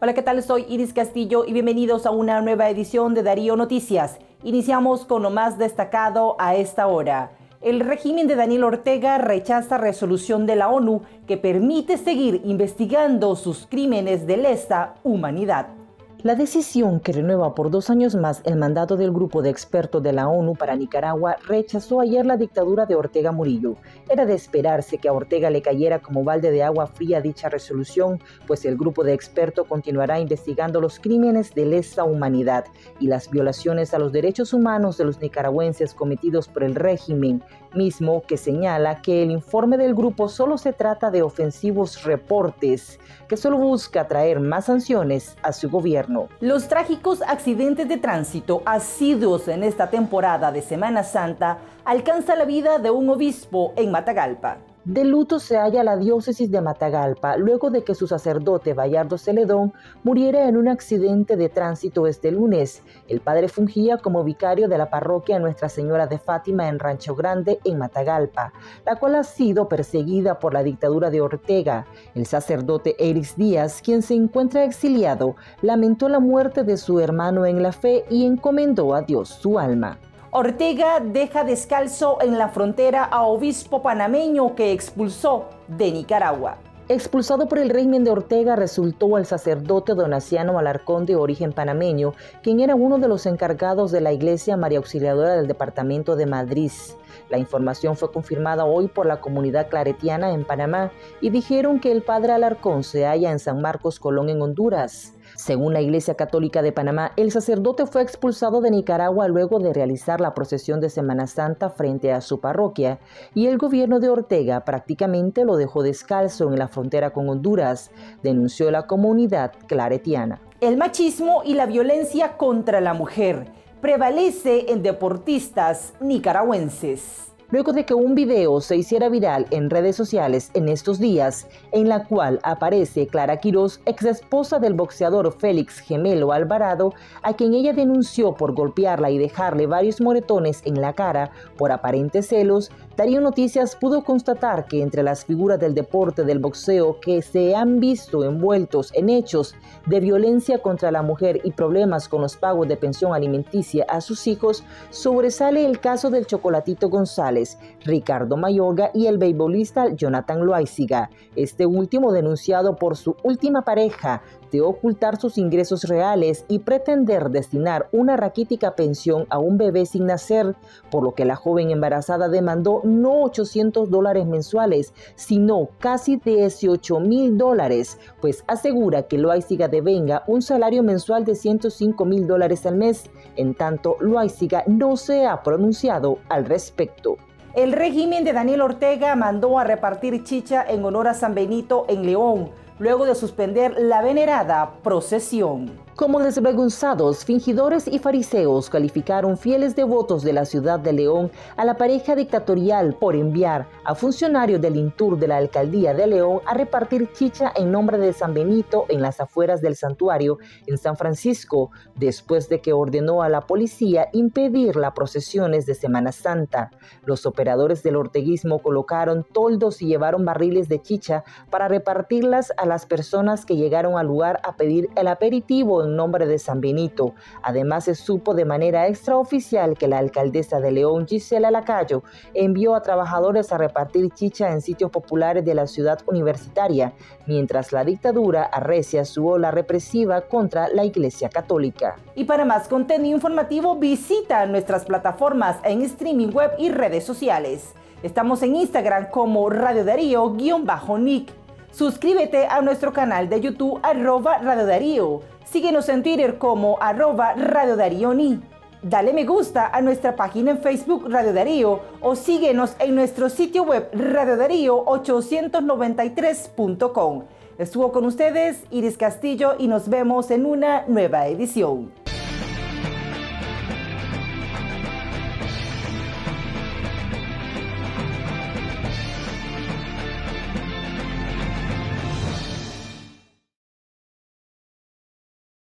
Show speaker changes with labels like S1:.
S1: Hola, ¿qué tal? Soy Iris Castillo y bienvenidos a una nueva edición de Darío Noticias. Iniciamos con lo más destacado a esta hora. El régimen de Daniel Ortega rechaza resolución de la ONU que permite seguir investigando sus crímenes de lesa humanidad. La decisión que renueva por dos años más el mandato del grupo de expertos de la ONU para Nicaragua rechazó ayer la dictadura de Ortega Murillo. Era de esperarse que a Ortega le cayera como balde de agua fría dicha resolución, pues el grupo de expertos continuará investigando los crímenes de lesa humanidad y las violaciones a los derechos humanos de los nicaragüenses cometidos por el régimen, mismo que señala que el informe del grupo solo se trata de ofensivos reportes, que solo busca traer más sanciones a su gobierno. Los trágicos accidentes de tránsito asiduos en esta temporada de Semana Santa alcanzan la vida de un obispo en Matagalpa. De luto se halla la diócesis de Matagalpa luego de que su sacerdote Bayardo Celedón muriera en un accidente de tránsito este lunes. El padre fungía como vicario de la parroquia Nuestra Señora de Fátima en Rancho Grande, en Matagalpa, la cual ha sido perseguida por la dictadura de Ortega. El sacerdote Eris Díaz, quien se encuentra exiliado, lamentó la muerte de su hermano en la fe y encomendó a Dios su alma. Ortega deja descalzo en la frontera a obispo panameño que expulsó de Nicaragua. Expulsado por el régimen de Ortega resultó el sacerdote donaciano Alarcón de origen panameño, quien era uno de los encargados de la iglesia María Auxiliadora del departamento de Madrid. La información fue confirmada hoy por la comunidad claretiana en Panamá y dijeron que el padre Alarcón se halla en San Marcos Colón en Honduras. Según la Iglesia Católica de Panamá, el sacerdote fue expulsado de Nicaragua luego de realizar la procesión de Semana Santa frente a su parroquia y el gobierno de Ortega prácticamente lo dejó descalzo en la frontera con Honduras, denunció la comunidad claretiana. El machismo y la violencia contra la mujer prevalece en deportistas nicaragüenses luego de que un video se hiciera viral en redes sociales en estos días, en la cual aparece Clara Quiroz, ex esposa del boxeador Félix Gemelo Alvarado, a quien ella denunció por golpearla y dejarle varios moretones en la cara por aparentes celos, Darío Noticias pudo constatar que entre las figuras del deporte del boxeo que se han visto envueltos en hechos de violencia contra la mujer y problemas con los pagos de pensión alimenticia a sus hijos, sobresale el caso del Chocolatito González Ricardo Mayorga y el beisbolista Jonathan Loaiziga, este último denunciado por su última pareja de ocultar sus ingresos reales y pretender destinar una raquítica pensión a un bebé sin nacer, por lo que la joven embarazada demandó no 800 dólares mensuales, sino casi 18 mil dólares, pues asegura que Loaiziga devenga un salario mensual de 105 mil dólares al mes, en tanto Loaiziga no se ha pronunciado al respecto. El régimen de Daniel Ortega mandó a repartir chicha en honor a San Benito en León, luego de suspender la venerada procesión. Como desvergonzados, fingidores y fariseos calificaron fieles devotos de la ciudad de León a la pareja dictatorial por enviar a funcionarios del Intur de la alcaldía de León a repartir chicha en nombre de San Benito en las afueras del santuario en San Francisco, después de que ordenó a la policía impedir las procesiones de Semana Santa. Los operadores del orteguismo colocaron toldos y llevaron barriles de chicha para repartirlas a las personas que llegaron al lugar a pedir el aperitivo nombre de San Benito. Además, se supo de manera extraoficial que la alcaldesa de León, Gisela Lacayo, envió a trabajadores a repartir chicha en sitios populares de la ciudad universitaria, mientras la dictadura arrecia su ola represiva contra la Iglesia Católica. Y para más contenido informativo, visita nuestras plataformas en streaming web y redes sociales. Estamos en Instagram como Radio Darío-Nick. Suscríbete a nuestro canal de YouTube arroba Radio Darío. Síguenos en Twitter como arroba Radio Darío Ni. Dale me gusta a nuestra página en Facebook Radio Darío o síguenos en nuestro sitio web radiodarío893.com. Estuvo con ustedes Iris Castillo y nos vemos en una nueva edición.